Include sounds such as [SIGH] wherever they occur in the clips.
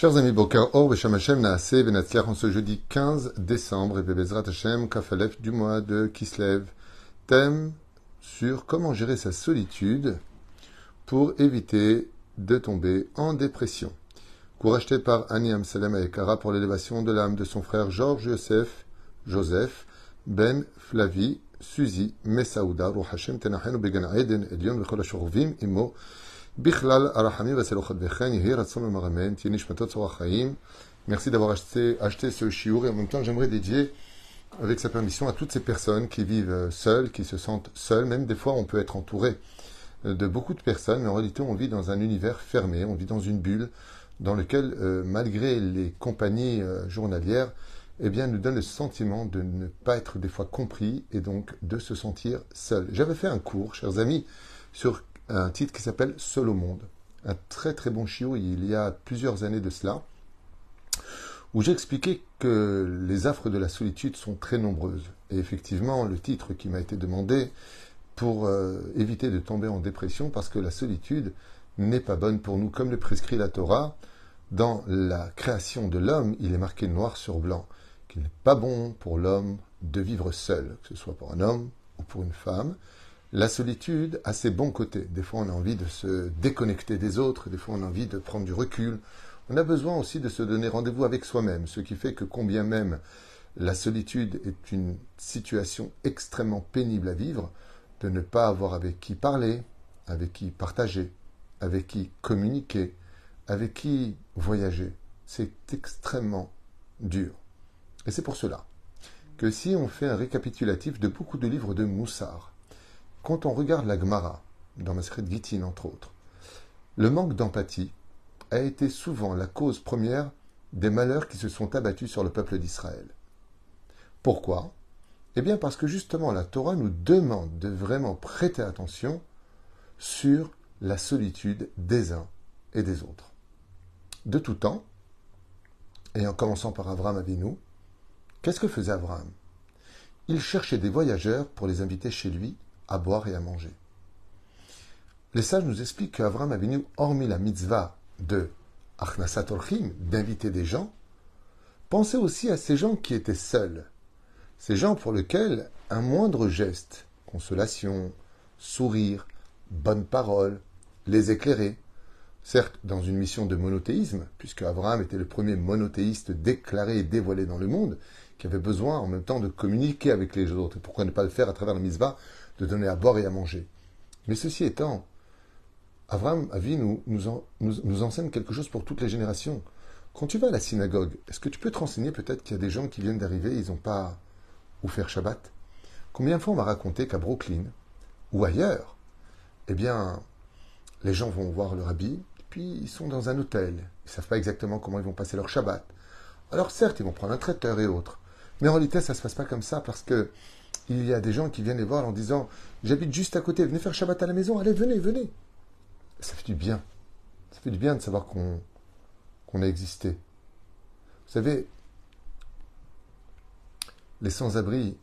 Chers amis, Boker Or, Besham Hashem, Naaseh, Benatzliach, en ce jeudi 15 décembre, et Bebezrat Hashem, Kafalef du mois de Kislev, thème sur comment gérer sa solitude pour éviter de tomber en dépression. Cours acheté par Annie Amsalem Ekara pour l'élévation de l'âme de son frère Georges Yosef, Joseph, Ben Flavi, Suzy, Messaouda, Ruh Hashem, Tenachen, Began Eden, Elion, Bechol Imo, Bichlal, Arahami, Vaselochot Vechen, Maramen, Tienish Matot, Sorachayim. Merci d'avoir acheté, acheté ce chiour et en même temps j'aimerais dédier avec sa permission à toutes ces personnes qui vivent seules, qui se sentent seules. Même des fois on peut être entouré de beaucoup de personnes, mais en réalité on vit dans un univers fermé, on vit dans une bulle dans lequel, euh, malgré les compagnies euh, journalières, eh bien, nous donne le sentiment de ne pas être des fois compris et donc de se sentir seul. J'avais fait un cours, chers amis, sur un titre qui s'appelle Seul au monde. Un très très bon chiot il y a plusieurs années de cela, où j'expliquais que les affres de la solitude sont très nombreuses. Et effectivement, le titre qui m'a été demandé pour euh, éviter de tomber en dépression, parce que la solitude n'est pas bonne pour nous, comme le prescrit la Torah. Dans la création de l'homme, il est marqué noir sur blanc qu'il n'est pas bon pour l'homme de vivre seul, que ce soit pour un homme ou pour une femme. La solitude a ses bons côtés. Des fois, on a envie de se déconnecter des autres, des fois, on a envie de prendre du recul. On a besoin aussi de se donner rendez-vous avec soi-même, ce qui fait que combien même la solitude est une situation extrêmement pénible à vivre, de ne pas avoir avec qui parler, avec qui partager, avec qui communiquer, avec qui voyager. C'est extrêmement dur. Et c'est pour cela que si on fait un récapitulatif de beaucoup de livres de Moussard, quand on regarde la Gemara, dans Masret Gittin entre autres, le manque d'empathie a été souvent la cause première des malheurs qui se sont abattus sur le peuple d'Israël. Pourquoi? Eh bien parce que justement la Torah nous demande de vraiment prêter attention sur la solitude des uns et des autres. De tout temps, et en commençant par Avram Avinu, qu'est-ce que faisait Avram Il cherchait des voyageurs pour les inviter chez lui à boire et à manger. Les sages nous expliquent qu'Avram Avinu, hormis la mitzvah de Achnasat Orchim, d'inviter des gens, pensait aussi à ces gens qui étaient seuls, ces gens pour lesquels un moindre geste, consolation, sourire, bonne parole, les éclairer, certes dans une mission de monothéisme, puisque Abraham était le premier monothéiste déclaré et dévoilé dans le monde, qui avait besoin en même temps de communiquer avec les autres. Pourquoi ne pas le faire à travers la misva, de donner à boire et à manger Mais ceci étant, Abraham Avi nous, nous, nous, enseigne quelque chose pour toutes les générations. Quand tu vas à la synagogue, est-ce que tu peux te renseigner peut-être qu'il y a des gens qui viennent d'arriver, ils n'ont pas où faire Shabbat? Combien de fois on m'a raconté qu'à Brooklyn, ou ailleurs, eh bien, les gens vont voir le rabbi, puis ils sont dans un hôtel. Ils ne savent pas exactement comment ils vont passer leur Shabbat. Alors certes, ils vont prendre un traiteur et autres. Mais en réalité, ça ne se passe pas comme ça parce que il y a des gens qui viennent les voir en disant J'habite juste à côté, venez faire Shabbat à la maison, allez, venez, venez. Ça fait du bien. Ça fait du bien de savoir qu'on a existé. Vous savez, les sans-abri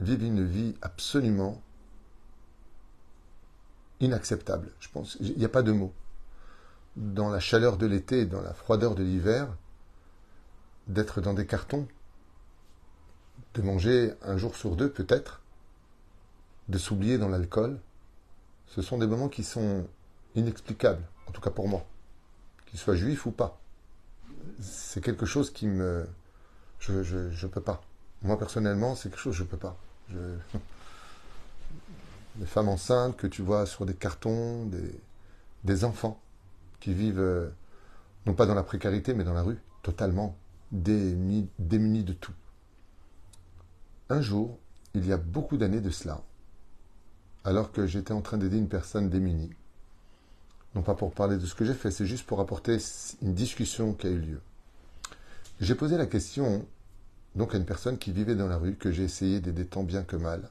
vivent une vie absolument inacceptable. Je pense, il n'y a pas de mots. Dans la chaleur de l'été, dans la froideur de l'hiver, d'être dans des cartons, de manger un jour sur deux peut-être, de s'oublier dans l'alcool, ce sont des moments qui sont inexplicables, en tout cas pour moi, qu'ils soient juifs ou pas. C'est quelque chose qui me... Je ne peux pas. Moi personnellement, c'est quelque chose que je ne peux pas. Des [LAUGHS] femmes enceintes que tu vois sur des cartons, des, enfants qui vivent euh, non pas dans la précarité, mais dans la rue, totalement démunis de tout. Un jour, il y a beaucoup d'années de cela, alors que j'étais en train d'aider une personne démunie, non pas pour parler de ce que j'ai fait, c'est juste pour apporter une discussion qui a eu lieu. J'ai posé la question donc à une personne qui vivait dans la rue, que j'ai essayé d'aider tant bien que mal.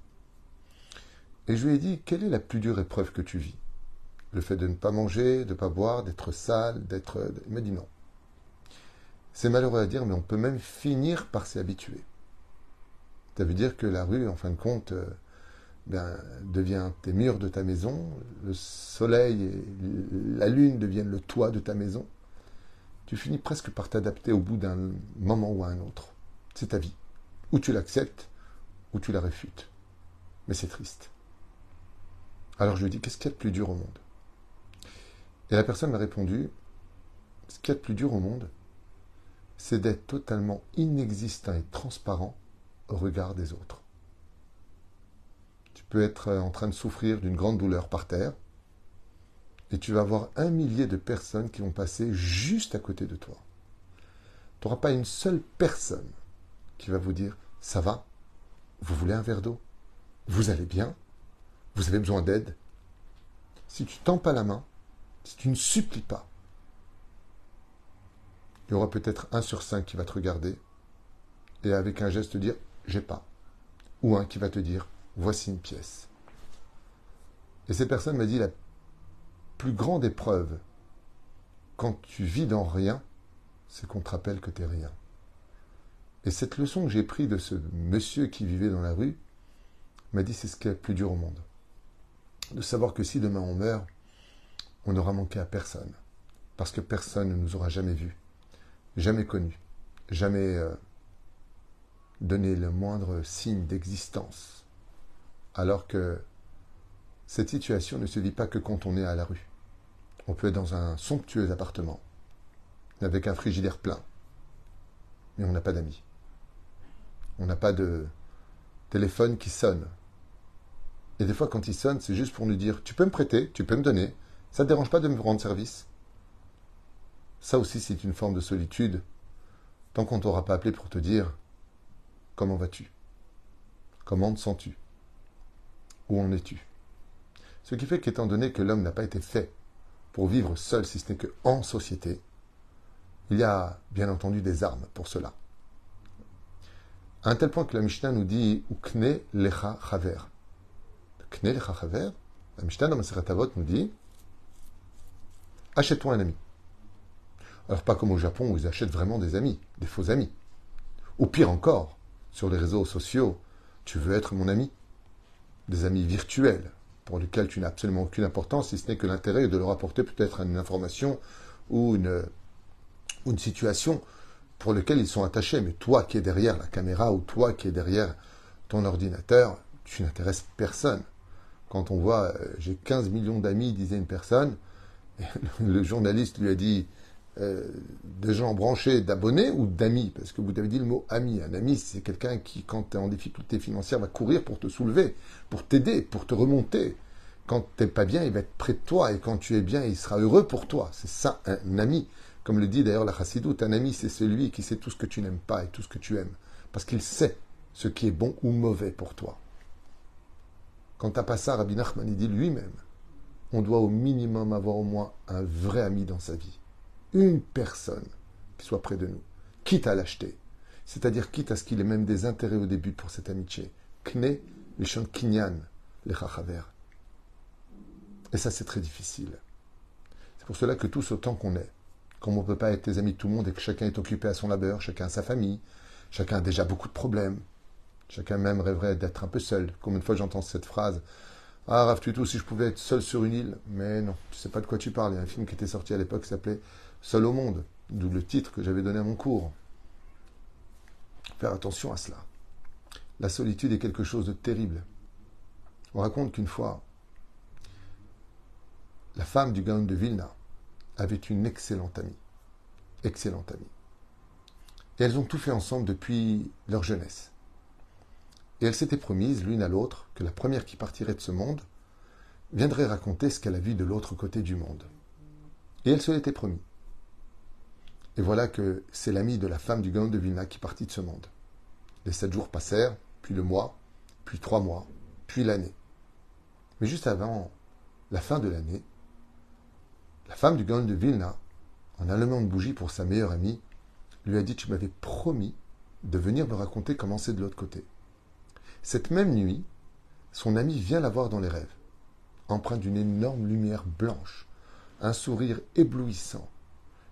Et je lui ai dit, quelle est la plus dure épreuve que tu vis? Le fait de ne pas manger, de ne pas boire, d'être sale, d'être... Il m'a dit non. C'est malheureux à dire, mais on peut même finir par s'y habituer. Ça veut dire que la rue, en fin de compte, euh, ben, devient tes murs de ta maison, le soleil et la lune deviennent le toit de ta maison. tu finis presque par t'adapter au bout d'un moment ou à un autre. C'est ta vie. Ou tu l'acceptes, ou tu la réfutes. Mais c'est triste. Alors je lui dis, qu'est-ce qu'il y a de plus dur au monde? Et la personne m'a répondu, ce qu'il y a de plus dur au monde, c'est d'être totalement inexistant et transparent regard des autres. Tu peux être en train de souffrir d'une grande douleur par terre, et tu vas avoir un millier de personnes qui vont passer juste à côté de toi. Tu n'auras pas une seule personne qui va vous dire Ça va Vous voulez un verre d'eau Vous allez bien Vous avez besoin d'aide Si tu tends pas la main, si tu ne supplies pas, il y aura peut-être un sur cinq qui va te regarder et avec un geste te dire J'ai pas. Ou un qui va te dire Voici une pièce. Et cette personne m'a dit la plus grande épreuve quand tu vis dans rien, c'est qu'on te rappelle que tu n'es rien. Et cette leçon que j'ai prise de ce monsieur qui vivait dans la rue m'a dit c'est ce qui est le plus dur au monde. De savoir que si demain on meurt, on n'aura manqué à personne. Parce que personne ne nous aura jamais vus, jamais connus, jamais euh, donné le moindre signe d'existence. Alors que cette situation ne se vit pas que quand on est à la rue. On peut être dans un somptueux appartement, avec un frigidaire plein, mais on n'a pas d'amis. On n'a pas de téléphone qui sonne. Et des fois, quand il sonne, c'est juste pour nous dire Tu peux me prêter, tu peux me donner, ça ne te dérange pas de me rendre service? Ça aussi, c'est une forme de solitude, tant qu'on ne t'aura pas appelé pour te dire Comment vas-tu? Comment te sens-tu? Où en es-tu? Ce qui fait qu'étant donné que l'homme n'a pas été fait pour vivre seul, si ce n'est qu'en société, il y a bien entendu des armes pour cela. À un tel point que la Mishnah nous dit Ukne lecha chaver. Kne lecha chaver, la Mishnah dans Maseret Avot nous dit Achète-toi un ami. Alors, pas comme au Japon où ils achètent vraiment des amis, des faux amis. Ou pire encore, sur les réseaux sociaux, tu veux être mon ami Des amis virtuels, pour lequel tu n'as absolument aucune importance, si ce n'est que l'intérêt de leur apporter peut-être une information ou une, situation pour laquelle ils sont attachés. Mais toi qui es derrière la caméra ou toi qui es derrière ton ordinateur, tu n'intéresses personne. Quand on voit, euh, j'ai 15 millions d'amis, disait une personne, [LAUGHS] le journaliste lui a dit, euh, de gens branchés d'abonnés ou d'amis Parce que vous avez dit le mot ami. Un ami, c'est quelqu'un qui, quand tu es en difficulté financière, va courir pour te soulever, pour t'aider, pour te remonter. Quand tu n'es pas bien, il va être près de toi. Et quand tu es bien, il sera heureux pour toi. C'est ça, un ami. Comme le dit d'ailleurs la chassidoute, un ami, c'est celui qui sait tout ce que tu n'aimes pas et tout ce que tu aimes. Parce qu'il sait ce qui est bon ou mauvais pour toi. Quand tu pas ça, Rabbi Nachman, dit lui-même, on doit au minimum avoir au moins un vrai ami dans sa vie une personne qui soit près de nous, quitte à l'acheter, c'est-à-dire quitte à ce qu'il ait même des intérêts au début pour cette amitié. Kne, les chants kinyan, les chachaver. Et ça, c'est très difficile. C'est pour cela que tous autant qu'on est, comme on ne peut pas être tes amis de tout le monde et que chacun est occupé à son labeur, chacun a sa famille, chacun a déjà beaucoup de problèmes, chacun même rêverait d'être un peu seul. Combien de fois j'entends cette phrase Ah, Rav tout si je pouvais être seul sur une île. Mais non, tu sais pas de quoi tu parles. Il y a un film qui était sorti à l'époque qui s'appelait seul au monde, d'où le titre que j'avais donné à mon cours. Faire attention à cela. La solitude est quelque chose de terrible. On raconte qu'une fois, la femme du Gaon de Vilna avait une excellente amie. Excellente amie. Et elles ont tout fait ensemble depuis leur jeunesse. Et elles s'étaient promises l'une à l'autre que la première qui partirait de ce monde viendrait raconter ce qu'elle a vu de l'autre côté du monde. Et elles se l'étaient promis. Et voilà que c'est l'ami de la femme du Gaon de Vilna qui partit de ce monde. Les sept jours passèrent, puis le mois, puis trois mois, puis l'année. Mais juste avant la fin de l'année, la femme du Gaon de Vilna, en allumant une bougie pour sa meilleure amie, lui a dit Tu m'avais promis de venir me raconter comment c'est de l'autre côté. Cette même nuit, son ami vient la voir dans les rêves, empreint d'une énorme lumière blanche, un sourire éblouissant,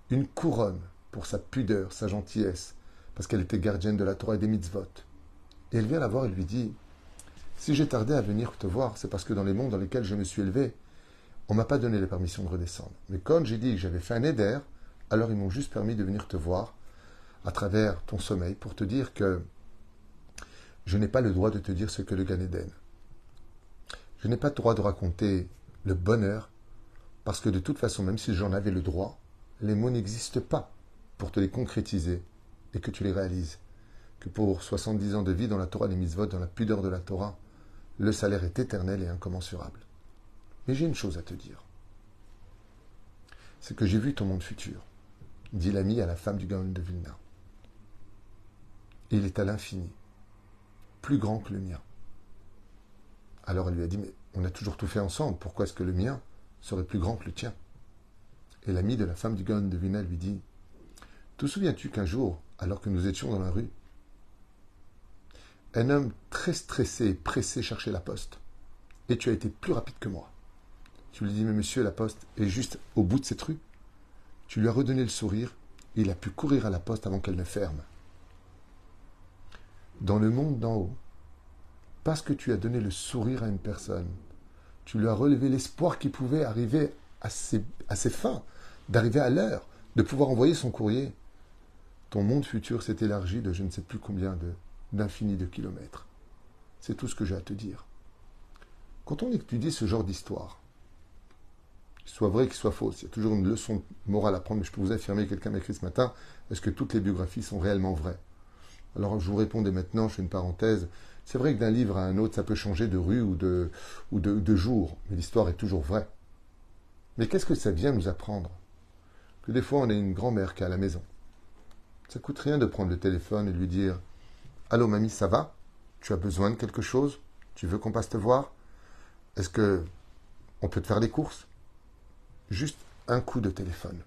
une couronne pour sa pudeur, sa gentillesse, parce qu'elle était gardienne de la Torah et des mitzvot. Et elle vient la voir et lui dit Si j'ai tardé à venir te voir, c'est parce que dans les mondes dans lesquels je me suis élevé, on m'a pas donné la permission de redescendre. Mais quand j'ai dit que j'avais fait un éder, alors ils m'ont juste permis de venir te voir à travers ton sommeil pour te dire que je n'ai pas le droit de te dire ce que le Gan Eden. Je n'ai pas le droit de raconter le bonheur parce que de toute façon, même si j'en avais le droit, les mots n'existent pas pour te les concrétiser et que tu les réalises. Que pour 70 ans de vie dans la Torah des mitzvot, dans la pudeur de la Torah, le salaire est éternel et incommensurable. Mais j'ai une chose à te dire. C'est que j'ai vu ton monde futur, dit l'ami à la femme du Gaon de Vilna. Il est à l'infini, plus grand que le mien. Alors elle lui a dit, mais on a toujours tout fait ensemble, pourquoi est-ce que le mien serait plus grand que le tien? Et l'ami de la femme du Gaon de Vilna lui dit, te souviens-tu qu'un jour, alors que nous étions dans la rue, un homme très stressé et pressé cherchait la poste, et tu as été plus rapide que moi. Tu lui dis, mais monsieur, la poste est juste au bout de cette rue. Tu lui as redonné le sourire, et il a pu courir à la poste avant qu'elle ne ferme. Dans le monde d'en haut, parce que tu as donné le sourire à une personne, tu lui as relevé l'espoir qu'il pouvait arriver à ses fins, d'arriver à l'heure, de pouvoir envoyer son courrier. Ton monde futur s'est élargi de je ne sais plus combien de d'infini de kilomètres. C'est tout ce que j'ai à te dire. Quand on étudie ce genre d'histoire, qu'il soit vrai, qu'il soit faux, il y a toujours une leçon morale à prendre, mais je peux vous affirmer, quelqu'un m'a écrit ce matin, est-ce que toutes les biographies sont réellement vraies? Alors je vous réponds dès maintenant, je fais une parenthèse. C'est vrai que d'un livre à un autre, ça peut changer de rue ou de jour, mais l'histoire est toujours vraie. Mais qu'est-ce que ça vient nous apprendre? Des fois on a une grand-mère qui est à la maison. Ça coûte rien de prendre le téléphone et lui dire Allô mamie, ça va? Tu as besoin de quelque chose? Tu veux qu'on passe te voir? Est-ce que on peut te faire des courses? Juste un coup de téléphone.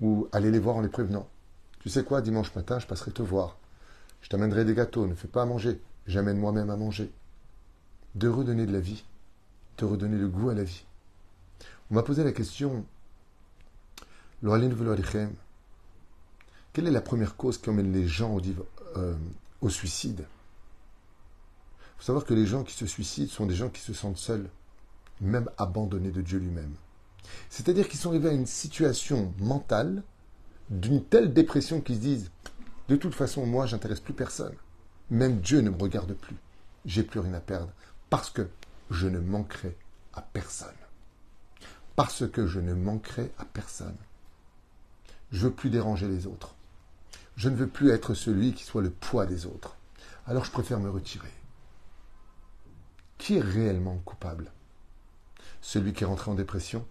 Ou aller les voir en les prévenant. Tu sais quoi, dimanche matin, je passerai te voir. Je t'amènerai des gâteaux, ne fais pas à manger. J'amène moi-même à manger. De redonner de la vie. De redonner le goût à la vie. On m'a posé la question, quelle est la première cause qui emmène les gens au, euh, suicide? Il faut savoir que les gens qui se suicident sont des gens qui se sentent seuls, même abandonnés de Dieu lui-même. C'est-à-dire qu'ils sont arrivés à une situation mentale d'une telle dépression qu'ils se disent de toute façon, moi, j'intéresse plus personne. Même Dieu ne me regarde plus. J'ai plus rien à perdre parce que je ne manquerai à personne. Parce que je ne manquerai à personne. Je veux plus déranger les autres. Je ne veux plus être celui qui soit le poids des autres. Alors je préfère me retirer. Qui est réellement coupable? Celui qui est rentré en dépression?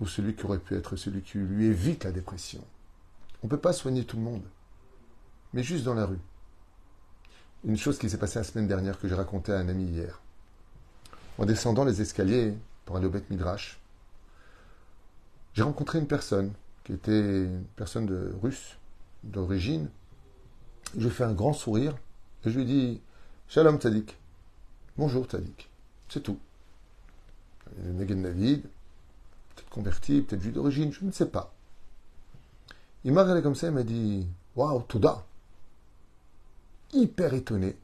Ou celui qui aurait pu être celui qui lui évite la dépression? On ne peut pas soigner tout le monde, mais juste dans la rue. Une chose qui s'est passée la semaine dernière que j'ai raconté à un ami hier. En descendant les escaliers pour aller au Beth Midrash, j'ai rencontré une personne qui était une personne de russe, d'origine, je lui fais un grand sourire et je lui dis Shalom Tzadik. Bonjour Tzadik. C'est tout. Negan David, peut-être converti, peut-être juif d'origine, je ne sais pas. Il m'a regardé comme ça et m'a dit Waouh, Touda Hyper étonné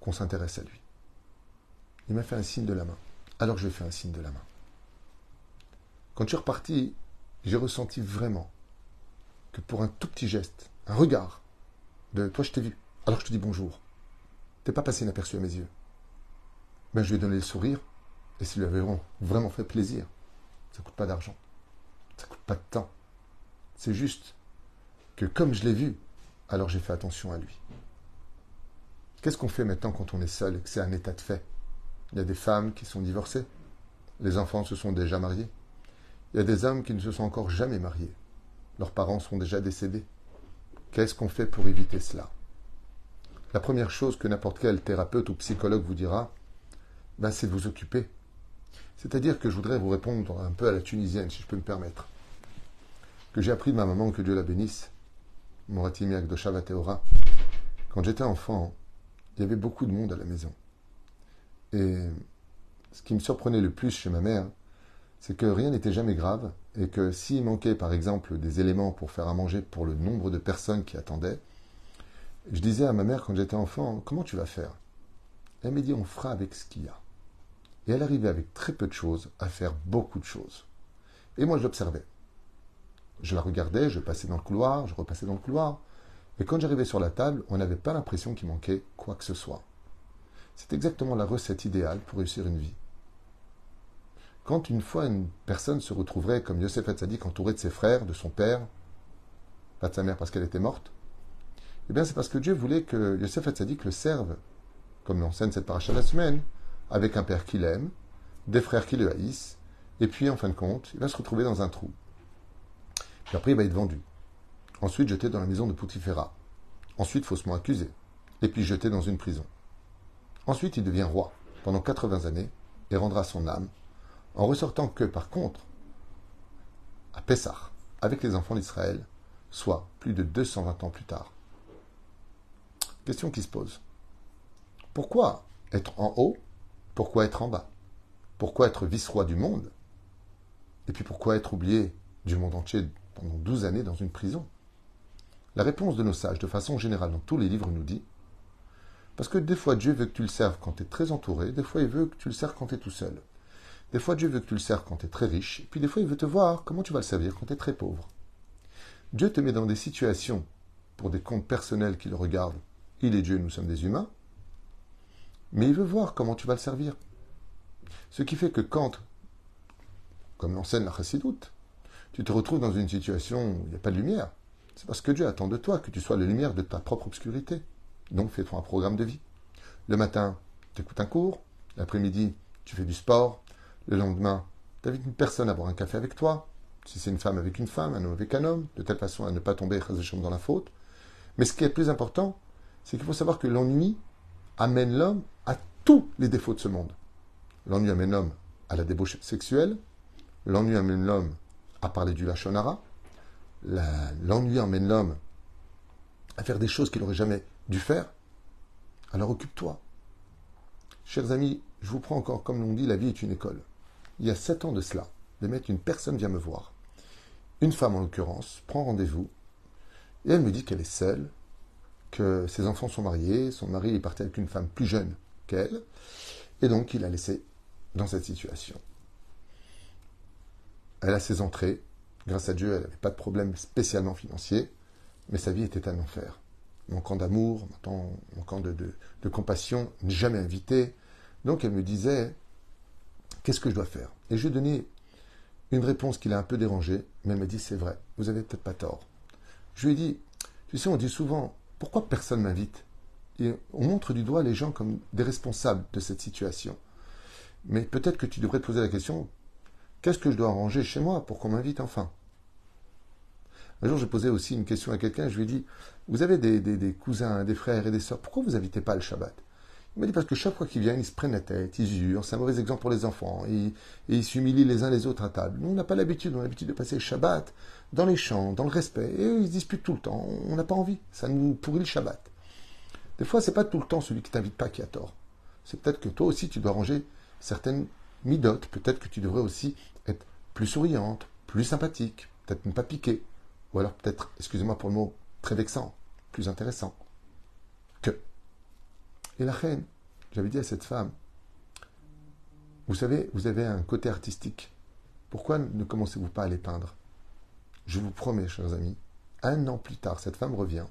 qu'on s'intéresse à lui. Il m'a fait un signe de la main. Alors je lui ai fait un signe de la main. Quand je suis reparti, j'ai ressenti vraiment que pour un tout petit geste, un regard de toi, je t'ai vu, alors je te dis bonjour. T'es pas passé inaperçu à mes yeux. Ben, je lui ai donné le sourire, et ça lui avait vraiment, fait plaisir. Ça coûte pas d'argent. Ça coûte pas de temps. C'est juste que comme je l'ai vu, alors j'ai fait attention à lui. Qu'est-ce qu'on fait maintenant quand on est seul et que c'est un état de fait? Il y a des femmes qui sont divorcées. Les enfants se sont déjà mariés. Il y a des hommes qui ne se sont encore jamais mariés. Leurs parents sont déjà décédés. Qu'est-ce qu'on fait pour éviter cela? La première chose que n'importe quel thérapeute ou psychologue vous dira, ben, c'est de vous occuper. C'est-à-dire que je voudrais vous répondre un peu à la tunisienne, si je peux me permettre. Que j'ai appris de ma maman, que Dieu la bénisse, Moratimi Akdosha Teora. Quand j'étais enfant, il y avait beaucoup de monde à la maison. Et ce qui me surprenait le plus chez ma mère, c'est que rien n'était jamais grave et que s'il manquait par exemple des éléments pour faire à manger pour le nombre de personnes qui attendaient, je disais à ma mère quand j'étais enfant, comment tu vas faire? Elle m'a dit, on fera avec ce qu'il y a. Et elle arrivait avec très peu de choses à faire beaucoup de choses. Et moi, je l'observais. Je la regardais, je passais dans le couloir, je repassais dans le couloir. Et quand j'arrivais sur la table, on n'avait pas l'impression qu'il manquait quoi que ce soit. C'est exactement la recette idéale pour réussir une vie. Quand une fois une personne se retrouverait, comme Yosef Hatzadik, entouré de ses frères, de son père, pas de sa mère parce qu'elle était morte, eh bien c'est parce que Dieu voulait que Yosef Hatzadik le serve, comme l'enseigne cette paracha la semaine, avec un père qu'il aime, des frères qui le haïssent, et puis en fin de compte, il va se retrouver dans un trou. Puis après, il va être vendu. Ensuite, jeté dans la maison de Poutifera. Ensuite, faussement accusé. Et puis jeté dans une prison. Ensuite, il devient roi pendant 80 années et rendra son âme, en ressortant que, par contre, à Pessah, avec les enfants d'Israël, soit plus de 220 ans plus tard. Question qui se pose. Pourquoi être en haut Pourquoi être en bas? Pourquoi être vice-roi du monde? Et puis pourquoi être oublié du monde entier pendant 12 années dans une prison? La réponse de nos sages, de façon générale, dans tous les livres, nous dit parce que des fois, Dieu veut que tu le serves quand tu es très entouré, des fois, il veut que tu le serves quand tu es tout seul. Des fois, Dieu veut que tu le serves quand tu es très riche, puis des fois, il veut te voir comment tu vas le servir quand tu es très pauvre. Dieu te met dans des situations pour des comptes personnels qui le regardent. Il est Dieu, nous sommes des humains. Mais il veut voir comment tu vas le servir. Ce qui fait que quand, comme l'enseigne la chassidoute, tu te retrouves dans une situation où il n'y a pas de lumière, c'est parce que Dieu attend de toi que tu sois la lumière de ta propre obscurité. Donc fais-toi un programme de vie. Le matin, tu écoutes un cours. L'après-midi, tu fais du sport. Le lendemain, tu invites une personne à boire un café avec toi? Si c'est une femme avec une femme, un homme avec un homme, de telle façon à ne pas tomber dans la faute. Mais ce qui est plus important, c'est qu'il faut savoir que l'ennui amène l'homme à tous les défauts de ce monde. L'ennui amène l'homme à la débauche sexuelle. L'ennui amène l'homme à parler du lachonara. L'ennui amène l'homme à faire des choses qu'il n'aurait jamais dû faire, alors occupe-toi. Chers amis, je vous prends encore, comme l'on dit, la vie est une école. Il y a sept ans de cela, de mettre une personne vient me voir. Une femme en l'occurrence prend rendez-vous et elle me dit qu'elle est seule, que ses enfants sont mariés, son mari est parti avec une femme plus jeune qu'elle, et donc il a laissé dans cette situation. Elle a ses entrées, grâce à Dieu, elle n'avait pas de problème spécialement financier, mais sa vie était un enfer manquant d'amour, manquant de, de, compassion, jamais invité. Donc elle me disait, qu'est-ce que je dois faire? Et je lui ai donné une réponse qui l'a un peu dérangée, mais elle m'a dit, c'est vrai, vous avez peut-être pas tort. Je lui ai dit, tu sais, on dit souvent, pourquoi personne m'invite? Et on montre du doigt les gens comme des responsables de cette situation. Mais peut-être que tu devrais te poser la question, qu'est-ce que je dois arranger chez moi pour qu'on m'invite enfin? Un jour, j'ai posé aussi une question à quelqu'un, je lui ai dit, vous avez des, cousins, des frères et des sœurs, pourquoi vous n'invitez pas le Shabbat? Il parce que chaque fois qu'ils viennent, ils se prennent la tête, ils jurent, c'est un mauvais exemple pour les enfants, ils s'humilient les uns les autres à table. Nous, on n'a pas l'habitude, on a l'habitude de passer le Shabbat dans les champs, dans le respect, et ils se disputent tout le temps, on n'a pas envie, ça nous pourrit le Shabbat. Des fois, c'est pas tout le temps celui qui t'invite pas qui a tort. C'est peut-être que toi aussi, tu dois ranger certaines midotes, peut-être que tu devrais aussi être plus souriante, plus sympathique, peut-être ne pas piquer. Ou alors peut-être, excusez-moi pour le mot, très vexant, plus intéressant. Et la reine, j'avais dit à cette femme, vous savez, vous avez un côté artistique. Pourquoi ne commencez-vous pas à les peindre? Je vous promets, chers amis, un an plus tard, cette femme revient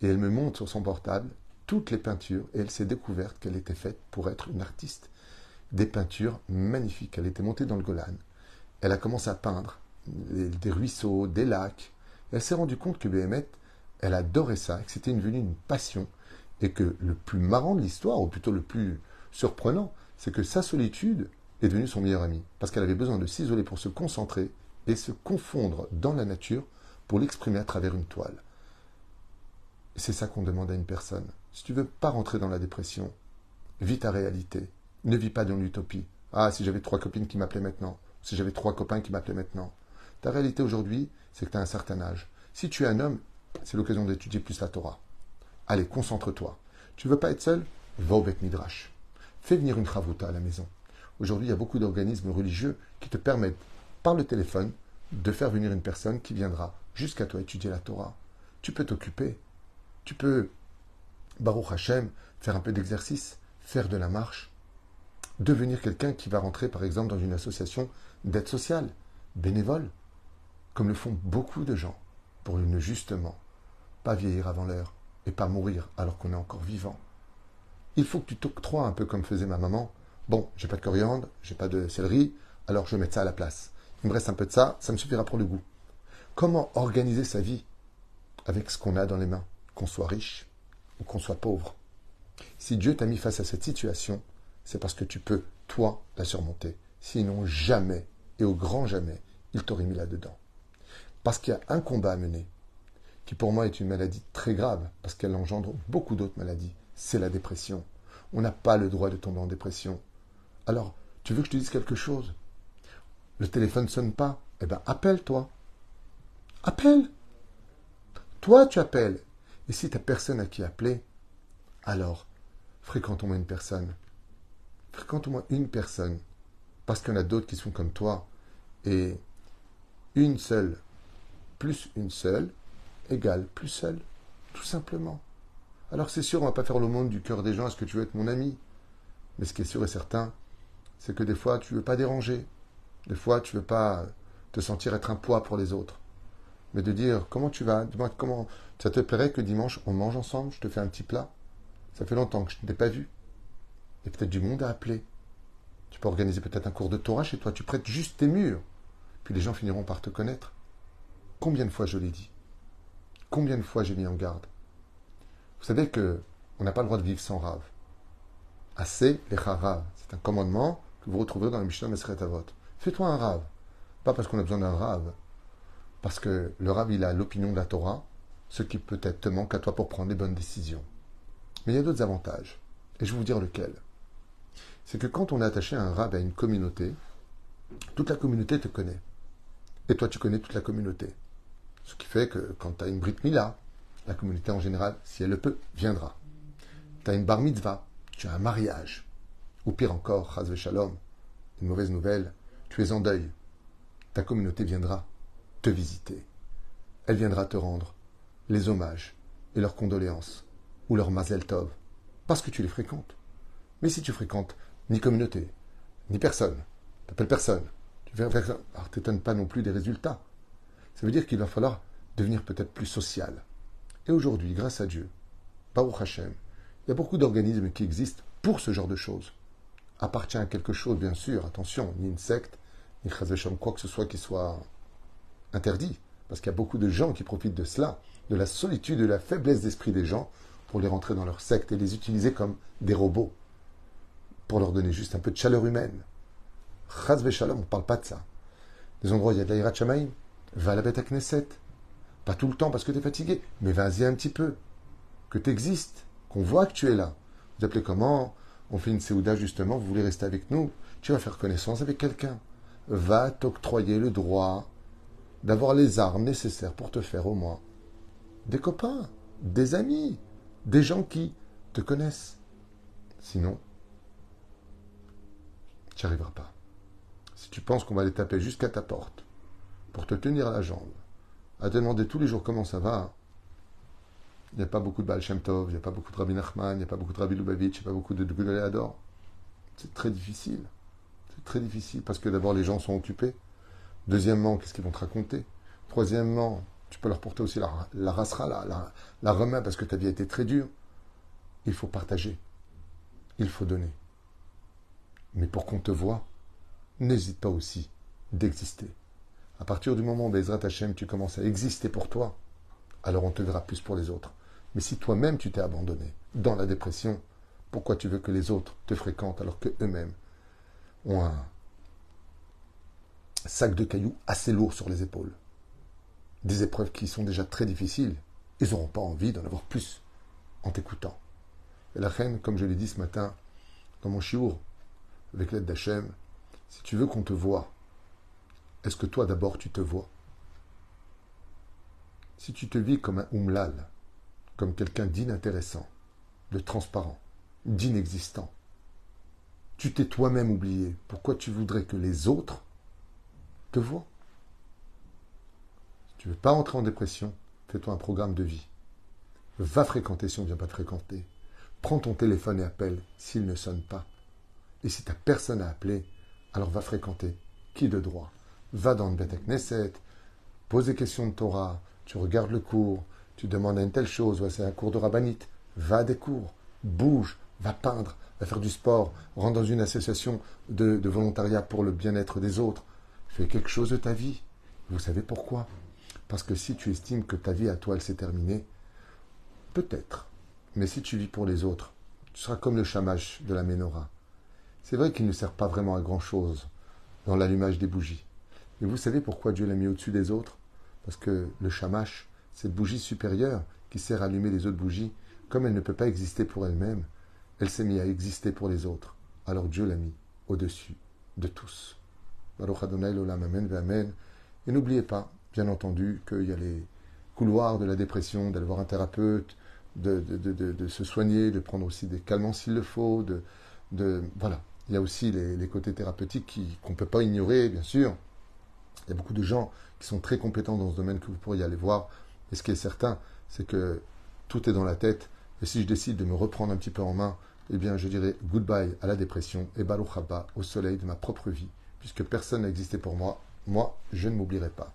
et elle me montre sur son portable toutes les peintures et elle s'est découverte qu'elle était faite pour être une artiste. Des peintures magnifiques. Elle était montée dans le Golan. Elle a commencé à peindre des ruisseaux, des lacs. elle s'est rendue compte que Béhémet, elle adorait ça, que c'était devenu une passion, et que le plus marrant de l'histoire, ou plutôt le plus surprenant, c'est que sa solitude est devenue son meilleur ami, parce qu'elle avait besoin de s'isoler pour se concentrer et se confondre dans la nature pour l'exprimer à travers une toile. C'est ça qu'on demande à une personne. Si tu veux pas rentrer dans la dépression, vis ta réalité. Ne vis pas dans l'utopie. Ah, si j'avais trois copines qui m'appelaient maintenant. Si j'avais trois copains qui m'appelaient maintenant. Ta réalité aujourd'hui, c'est que tu as un certain âge. Si tu es un homme, c'est l'occasion d'étudier plus la Torah. Allez, concentre-toi. Tu veux pas être seul? Va au Beth Midrash. Fais venir une chavruta à la maison. Aujourd'hui, il y a beaucoup d'organismes religieux qui te permettent, par le téléphone, de faire venir une personne qui viendra jusqu'à toi étudier la Torah. Tu peux t'occuper. Tu peux, Baruch Hashem, faire un peu d'exercice, faire de la marche, devenir quelqu'un qui va rentrer, par exemple, dans une association d'aide sociale, bénévole. comme le font beaucoup de gens, pour ne justement pas vieillir avant l'heure et pas mourir alors qu'on est encore vivant. Il faut que tu t'octroies un peu comme faisait ma maman. Bon, j'ai pas de coriandre, j'ai pas de céleri, alors je vais mettre ça à la place. Il me reste un peu de ça, ça me suffira pour le goût. Comment organiser sa vie avec ce qu'on a dans les mains, qu'on soit riche ou qu'on soit pauvre? Si Dieu t'a mis face à cette situation, c'est parce que tu peux, toi, la surmonter. Sinon, jamais, et au grand jamais, il t'aurait mis là-dedans. Parce qu'il y a un combat à mener, qui pour moi est une maladie très grave, parce qu'elle engendre beaucoup d'autres maladies. C'est la dépression. On n'a pas le droit de tomber en dépression. Alors, tu veux que je te dise quelque chose? Le téléphone ne sonne pas Eh bien, appelle-toi. Appelle. Toi, tu appelles. Et si tu n'as personne à qui appeler, alors, fréquente au moins une personne. Fréquente au moins une personne. Parce qu'il y en a d'autres qui sont comme toi. Et une seule plus une seule égale plus seule. Tout simplement. Alors c'est sûr, on ne va pas faire le monde du cœur des gens. Est-ce que tu veux être mon ami? Mais ce qui est sûr et certain, c'est que des fois, tu ne veux pas déranger. Des fois, tu ne veux pas te sentir être un poids pour les autres mais de dire comment tu vas, dis-moi comment? Ça te plairait que dimanche on mange ensemble, je te fais un petit plat? Ça fait longtemps que je ne t'ai pas vu. Et peut-être du monde à appeler. Tu peux organiser peut-être un cours de Torah chez toi, tu prêtes juste tes murs. Puis les gens finiront par te connaître. Combien de fois je l'ai dit? Combien de fois j'ai mis en garde? Vous savez que on n'a pas le droit de vivre sans rave. Assez les rave. C'est un commandement que vous retrouverez dans la Mishnah Mesret Avot. Fais-toi un rave. Pas parce qu'on a besoin d'un rave, parce que le Rav, il a l'opinion de la Torah, ce qui peut-être te manque à toi pour prendre les bonnes décisions. Mais il y a d'autres avantages. Et je vais vous dire lequel. C'est que quand on est attaché à un Rav, à une communauté, toute la communauté te connaît. Et toi, tu connais toute la communauté. Ce qui fait que quand tu as une Brit Mila, la communauté en général, si elle le peut, viendra. Tu as une Bar Mitzvah, tu as un mariage. Ou pire encore, Chazve Shalom, une mauvaise nouvelle, tu es en deuil. Ta communauté viendra te visiter. Elle viendra te rendre les hommages et leurs condoléances, ou leurs mazel tov, parce que tu les fréquentes. Mais si tu fréquentes ni communauté, ni personne, t'appelles personne, tu fais alors t'étonnes pas non plus des résultats. Ça veut dire qu'il va falloir devenir peut-être plus social. Et aujourd'hui, grâce à Dieu, Baruch Hashem, il y a beaucoup d'organismes qui existent pour ce genre de choses. Appartient à quelque chose, bien sûr, attention, ni une secte, ni quoi que ce soit qui soit interdit, parce qu'il y a beaucoup de gens qui profitent de cela, de la solitude, de la faiblesse d'esprit des gens, pour les rentrer dans leur secte et les utiliser comme des robots, pour leur donner juste un peu de chaleur humaine. Chaz on ne parle pas de ça. Des endroits il y a de shamaïm, va à la bête à Knesset. Pas tout le temps parce que tu es fatigué, mais vas-y un petit peu. Que tu existes, qu'on voit que tu es là. Vous appelez comment? On fait une séouda justement, vous voulez rester avec nous? Tu vas faire connaissance avec quelqu'un. Va t'octroyer le droit d'avoir les armes nécessaires pour te faire au moins des copains, des amis, des gens qui te connaissent. Sinon, tu n'y arriveras pas. Si tu penses qu'on va les taper jusqu'à ta porte pour te tenir à la jambe, à te demander tous les jours comment ça va, il n'y a pas beaucoup de Baal Tov, il n'y a pas beaucoup de Rabbi Nachman, il n'y a pas beaucoup de Rabbi Lubavitch, il n'y a pas beaucoup de Ador. C'est très difficile. C'est très difficile parce que d'abord les gens sont occupés. Deuxièmement, qu'est-ce qu'ils vont te raconter? Troisièmement, tu peux leur porter aussi la, la rasera, la, la, parce que ta vie a été très dure. Il faut partager. Il faut donner. Mais pour qu'on te voie, n'hésite pas aussi d'exister. À partir du moment où Bezrat Hashem, tu commences à exister pour toi, alors on te verra plus pour les autres. Mais si toi-même tu t'es abandonné dans la dépression, pourquoi tu veux que les autres te fréquentent alors qu'eux-mêmes ont un, sac de cailloux assez lourd sur les épaules? Des épreuves qui sont déjà très difficiles. Ils n'auront pas envie d'en avoir plus en t'écoutant. Et la reine, comme je l'ai dit ce matin dans mon chiour, avec l'aide d'Hachem, si tu veux qu'on te voie, est-ce que toi d'abord tu te vois? Si tu te vis comme un umlal, comme quelqu'un d'inintéressant, de transparent, d'inexistant, tu t'es toi-même oublié. Pourquoi tu voudrais que les autres te vois. Si tu veux pas entrer en dépression, fais-toi un programme de vie. Va fréquenter si on ne vient pas te fréquenter. Prends ton téléphone et appelle s'il ne sonne pas. Et si tu n'as personne à appeler, alors va fréquenter. Qui de droit? Va dans le Beth Knesset, poses des questions de Torah, tu regardes le cours, tu demandes à une telle chose, c'est un cours de rabbinite, va à des cours, bouge, va peindre, va faire du sport, rentre dans une association de, volontariat pour le bien-être des autres. Fais quelque chose de ta vie. Vous savez pourquoi? Parce que si tu estimes que ta vie à toi, elle s'est terminée, peut-être. Mais si tu vis pour les autres, tu seras comme le chamash de la menorah. C'est vrai qu'il ne sert pas vraiment à grand-chose dans l'allumage des bougies. Mais vous savez pourquoi Dieu l'a mis au-dessus des autres? Parce que le shamash, cette bougie supérieure qui sert à allumer les autres bougies, comme elle ne peut pas exister pour elle-même, elle s'est mise à exister pour les autres. Alors Dieu l'a mis au-dessus de tous. Et n'oubliez pas, bien entendu, qu'il y a les couloirs de la dépression, d'aller voir un thérapeute, de, se soigner, de prendre aussi des calmants s'il le faut, de voilà. Il y a aussi les, côtés thérapeutiques qu'on ne peut pas ignorer, bien sûr. Il y a beaucoup de gens qui sont très compétents dans ce domaine que vous pourriez aller voir. Et ce qui est certain, c'est que tout est dans la tête. Et si je décide de me reprendre un petit peu en main, eh bien, je dirais goodbye à la dépression et Baruch au soleil de ma propre vie, puisque personne n'a existé pour moi. Moi, je ne m'oublierai pas.